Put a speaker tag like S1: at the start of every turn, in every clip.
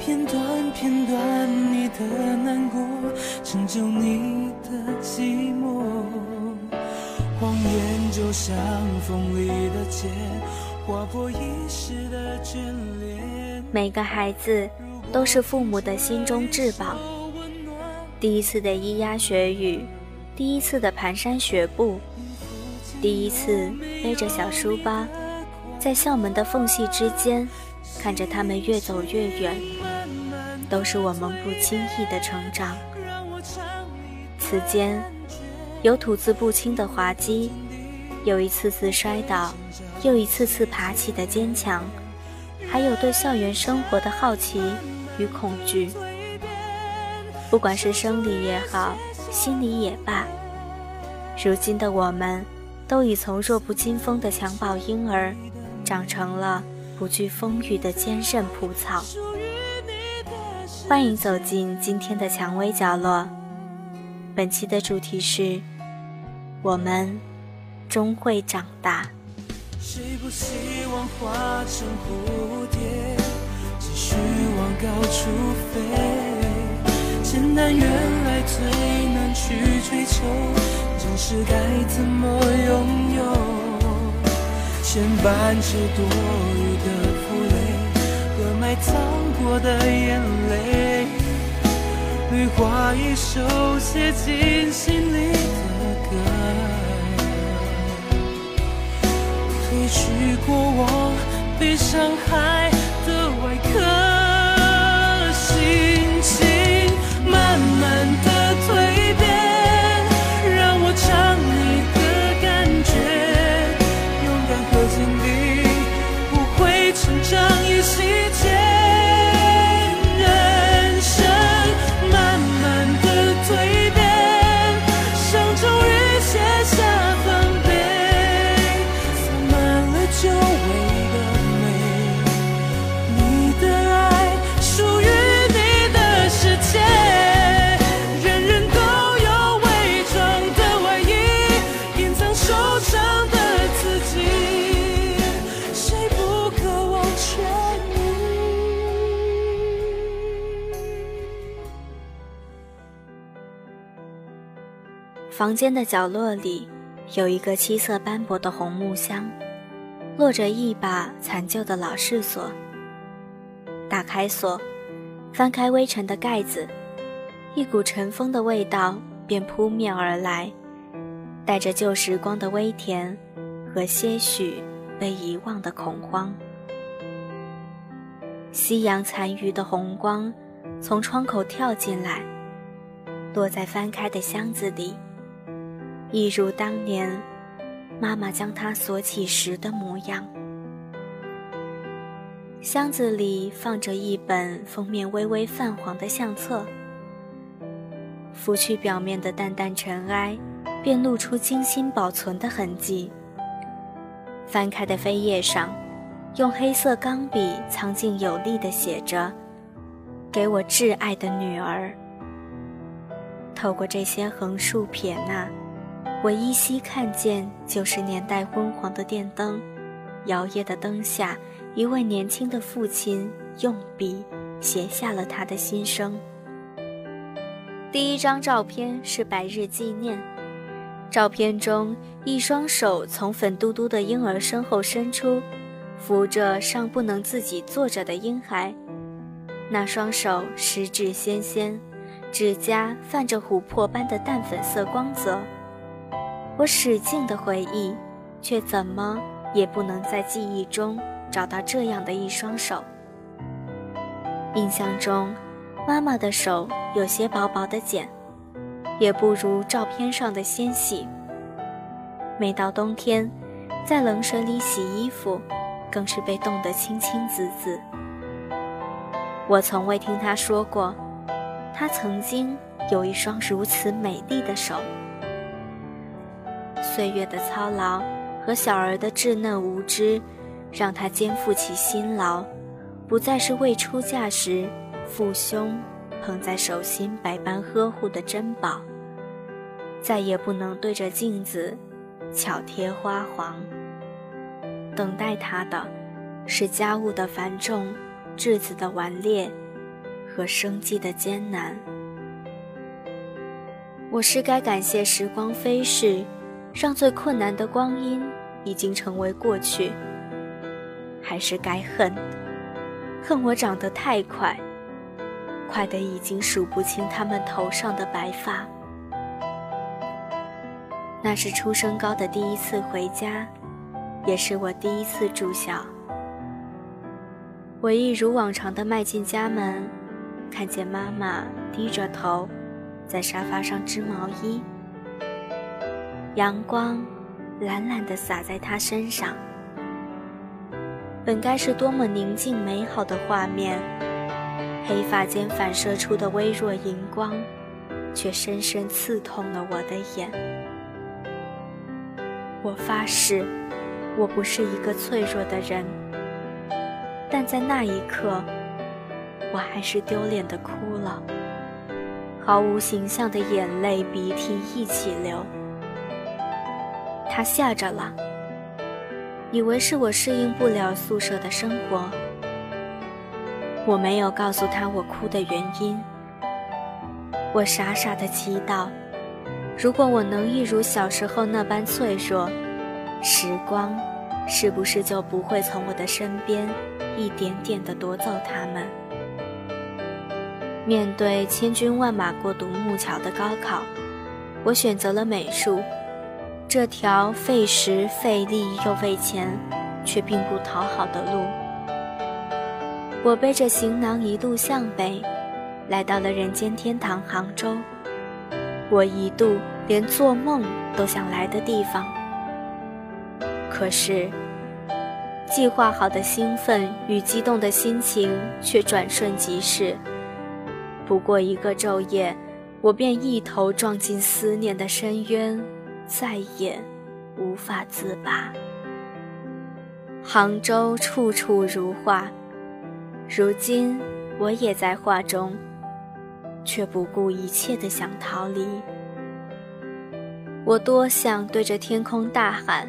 S1: 片段片段你的难过，成就你的寂寞。谎言就像锋利的剑，划破一世的眷恋。
S2: 每个孩子都是父母的心中至宝。第一次的咿呀学语，第一次的蹒跚学步，第一次背着小书包，在校门的缝隙之间，看着他们越走越远，都是我们不经意的成长。此间，有吐字不清的滑稽，有一次次摔倒，又一次次爬起的坚强，还有对校园生活的好奇与恐惧。不管是生理也好，心理也罢，如今的我们，都已从弱不禁风的襁褓婴儿，长成了不惧风雨的坚韧蒲草。欢迎走进今天的蔷薇角落。本期的主题是：我们终会长大。
S1: 谁不希望化成蝴蝶，继续往高处飞？简单原来最难去追求，真实该怎么拥有？牵绊着多余的负累和埋藏过的眼泪，绿化一首写进心里的歌，褪去过往被伤害的外壳。
S2: 房间的角落里，有一个七色斑驳的红木箱，落着一把残旧的老式锁。打开锁，翻开微尘的盖子，一股尘封的味道便扑面而来，带着旧时光的微甜和些许被遗忘的恐慌。夕阳残余的红光从窗口跳进来，落在翻开的箱子里。一如当年，妈妈将它锁起时的模样。箱子里放着一本封面微微泛黄的相册，拂去表面的淡淡尘埃，便露出精心保存的痕迹。翻开的扉页上，用黑色钢笔苍劲有力地写着：“给我挚爱的女儿。”透过这些横竖撇捺。我依稀看见九十年代昏黄的电灯，摇曳的灯下，一位年轻的父亲用笔写下了他的心声。第一张照片是百日纪念，照片中一双手从粉嘟嘟的婴儿身后伸出，扶着尚不能自己坐着的婴孩，那双手十指纤纤，指甲泛着琥珀般的淡粉色光泽。我使劲的回忆，却怎么也不能在记忆中找到这样的一双手。印象中，妈妈的手有些薄薄的茧，也不如照片上的纤细。每到冬天，在冷水里洗衣服，更是被冻得青青紫紫。我从未听她说过，她曾经有一双如此美丽的手。岁月的操劳和小儿的稚嫩无知，让他肩负起辛劳，不再是未出嫁时父兄捧在手心百般呵护的珍宝，再也不能对着镜子巧贴花黄。等待他的，是家务的繁重、稚子的顽劣和生计的艰难。我是该感谢时光飞逝，让最困难的光阴已经成为过去，还是该恨，恨我长得太快，快得已经数不清他们头上的白发。那是出生高的第一次回家，也是我第一次住校。我一如往常的迈进家门，看见妈妈低着头，在沙发上织毛衣。阳光懒懒地洒在她身上，本该是多么宁静美好的画面，黑发间反射出的微弱荧光，却深深刺痛了我的眼。我发誓，我不是一个脆弱的人，但在那一刻，我还是丢脸的哭了，毫无形象的眼泪鼻涕一起流。他吓着了，以为是我适应不了宿舍的生活。我没有告诉他我哭的原因，我傻傻的祈祷。如果我能一如小时候那般脆弱，时光是不是就不会从我的身边一点点地夺走他们？面对千军万马过独木桥的高考，我选择了美术，这条费时费力又费钱，却并不讨好的路。我背着行囊一路向北，来到了人间天堂杭州。我一度连做梦都想来的地方，可是计划好的兴奋与激动的心情却转瞬即逝。不过一个昼夜，我便一头撞进思念的深渊，再也无法自拔。杭州处处如画，如今我也在画中。却不顾一切的想逃离。我多想对着天空大喊：“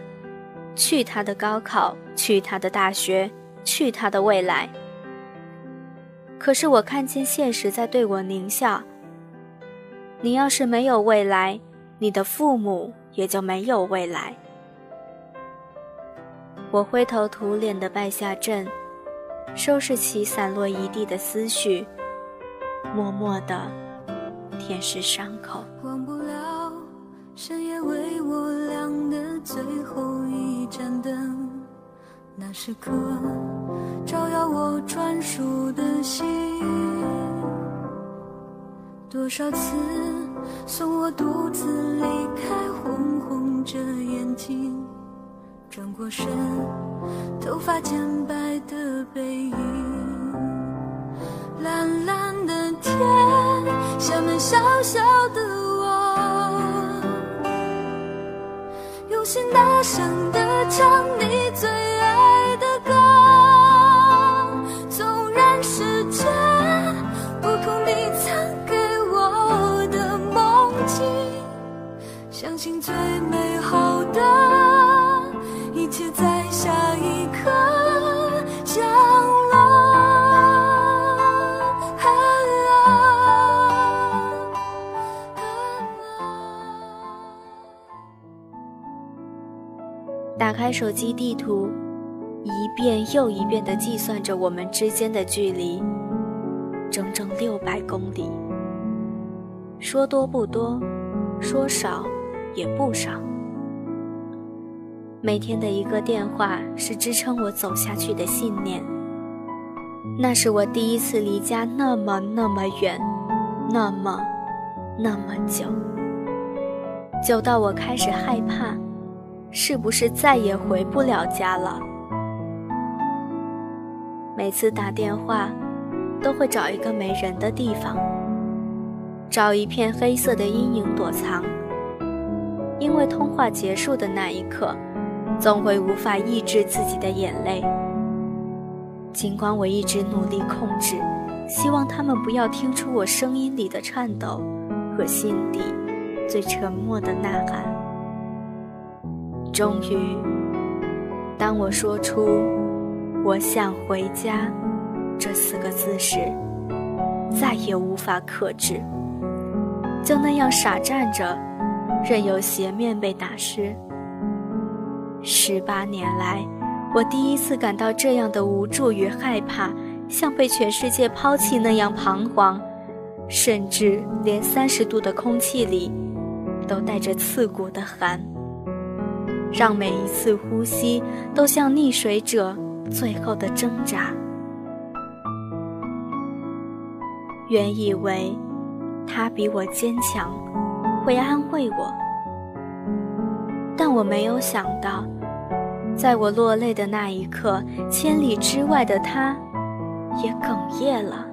S2: 去他的高考，去他的大学，去他的未来！”可是我看见现实在对我狞笑。你要是没有未来，你的父母也就没有未来。我灰头土脸的败下阵，收拾起散落一地的思绪。默默的舔舐伤口
S3: 忘不了深夜为我亮的最后一盏灯那时刻照耀我专属的心多少次送我独自离开红红着眼睛转过身头发渐白的背影。蓝蓝的天，下面小小的我，用心大声地唱你最信最美好的一切在下一刻降落。
S2: 打开手机地图，一遍又一遍地计算着我们之间的距离，整整六百公里。说多不多，说少也不少。每天的一个电话是支撑我走下去的信念。那是我第一次离家那么那么远，那么那么久，久到我开始害怕。是不是再也回不了家了？每次打电话，都会找一个没人的地方，找一片黑色的阴影躲藏。因为通话结束的那一刻，总会无法抑制自己的眼泪。尽管我一直努力控制，希望他们不要听出我声音里的颤抖和心底最沉默的呐喊。终于，当我说出“我想回家这四个字时，再也无法克制，就那样傻站着，任由鞋面被打湿。十八年来，我第一次感到这样的无助与害怕，像被全世界抛弃那样彷徨，甚至连三十度的空气里都带着刺骨的寒，让每一次呼吸都像溺水者最后的挣扎。原以为他比我坚强，会安慰我，但我没有想到。在我落泪的那一刻，千里之外的他，也哽咽了。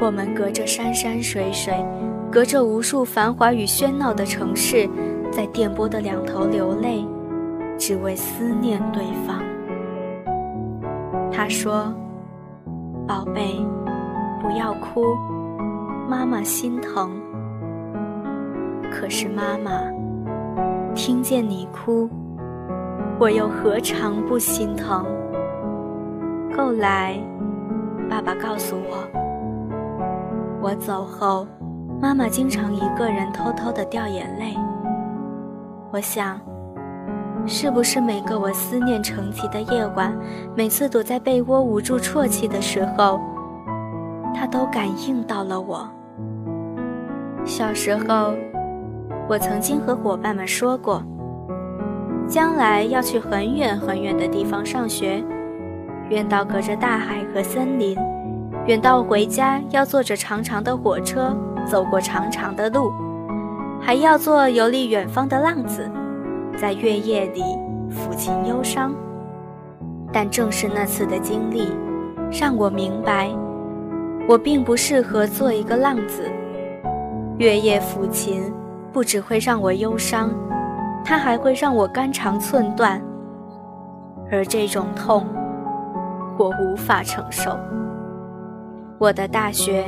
S2: 我们隔着山山水水，隔着无数繁华与喧闹的城市，在电波的两头流泪，只为思念对方。他说：“宝贝，不要哭，妈妈心疼。”可是妈妈听见你哭。我又何尝不心疼？后来，爸爸告诉我，我走后，妈妈经常一个人偷偷的掉眼泪。我想，是不是每个我思念成疾的夜晚，每次躲在被窝捂住啜泣的时候，她都感应到了我？小时候，我曾经和伙伴们说过。将来要去很远很远的地方上学，远到隔着大海和森林，远到回家要坐着长长的火车，走过长长的路，还要做游历远方的浪子，在月夜里抚琴忧伤。但正是那次的经历，让我明白，我并不适合做一个浪子。月夜抚琴，不只会让我忧伤。它还会让我肝肠寸断，而这种痛，我无法承受。我的大学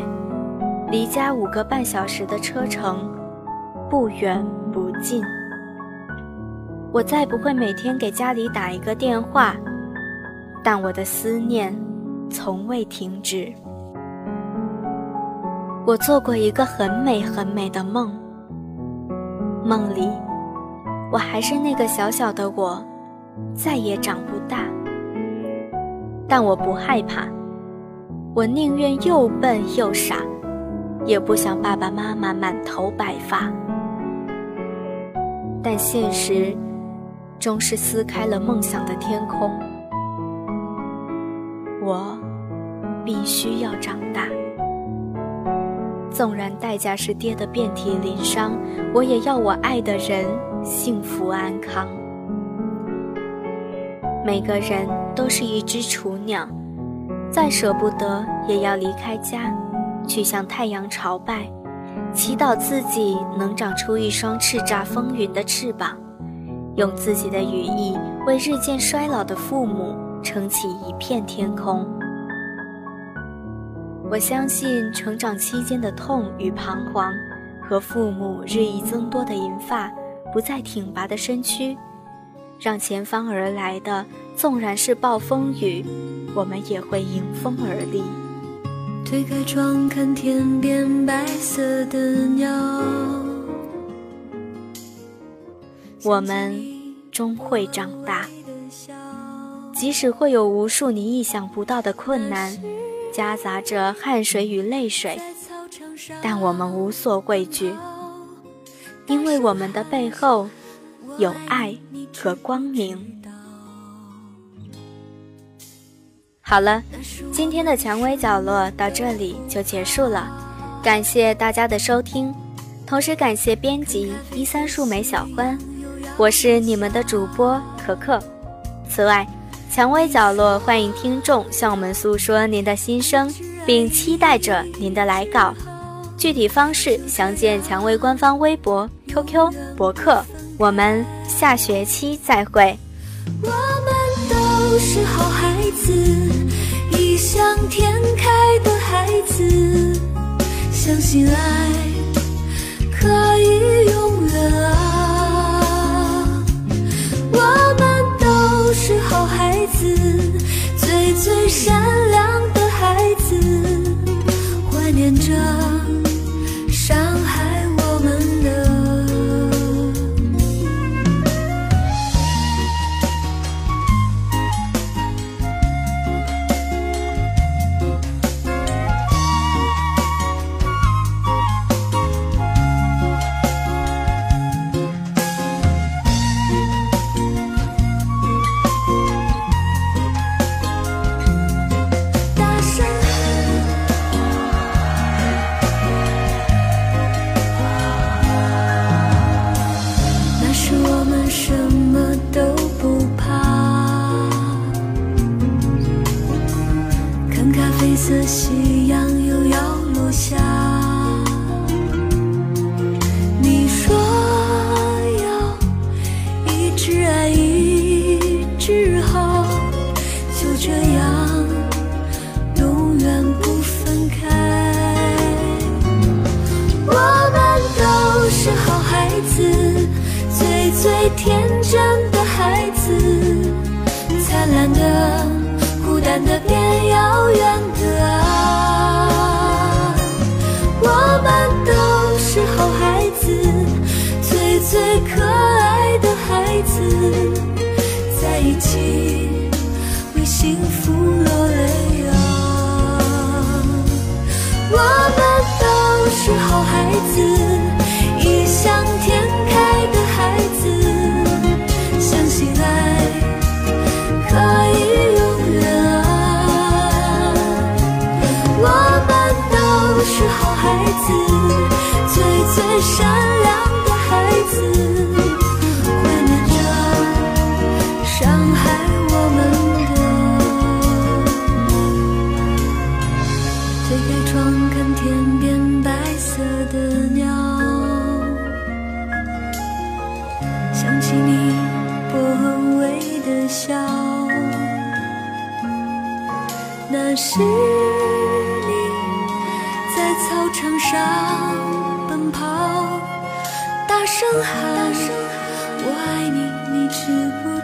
S2: 离家五个半小时的车程，不远不近。我再不会每天给家里打一个电话，但我的思念从未停止。我做过一个很美很美的梦，梦里。我还是那个小小的我，再也长不大。但我不害怕，我宁愿又笨又傻，也不想爸爸妈妈满头白发。但现实，终是撕开了梦想的天空。我必须要长大，纵然代价是跌得遍体鳞伤，我也要我爱的人。幸福安康。每个人都是一只雏鸟，再舍不得也要离开家，去向太阳朝拜，祈祷自己能长出一双叱咤风云的翅膀，用自己的羽翼为日渐衰老的父母撑起一片天空。我相信成长期间的痛与彷徨，和父母日益增多的银发。不再挺拔的身躯，让前方而来的纵然是暴风雨，我们也会迎风而立。
S3: 推开窗看天边白色的鸟，
S2: 我们终会长大，即使会有无数你意想不到的困难，夹杂着汗水与泪水，但我们无所畏惧。因为我们的背后有爱和光明。好了，今天的蔷薇角落到这里就结束了，感谢大家的收听，同时感谢编辑一三树莓小欢，我是你们的主播可可。此外，蔷薇角落欢迎听众向我们诉说您的心声，并期待着您的来稿。具体方式详见蔷薇官方微博、QQ、博客。我们下学期再会。
S3: 我们都是好孩子，异想天开的孩子，相信爱可以孤单的、变遥远的啊。我们都是好孩子，最最可爱的孩子，在一起为幸福落泪啊。我们都是好孩子，想起你薄微的笑，那是你在操场上奔跑，大声喊我爱你，你知不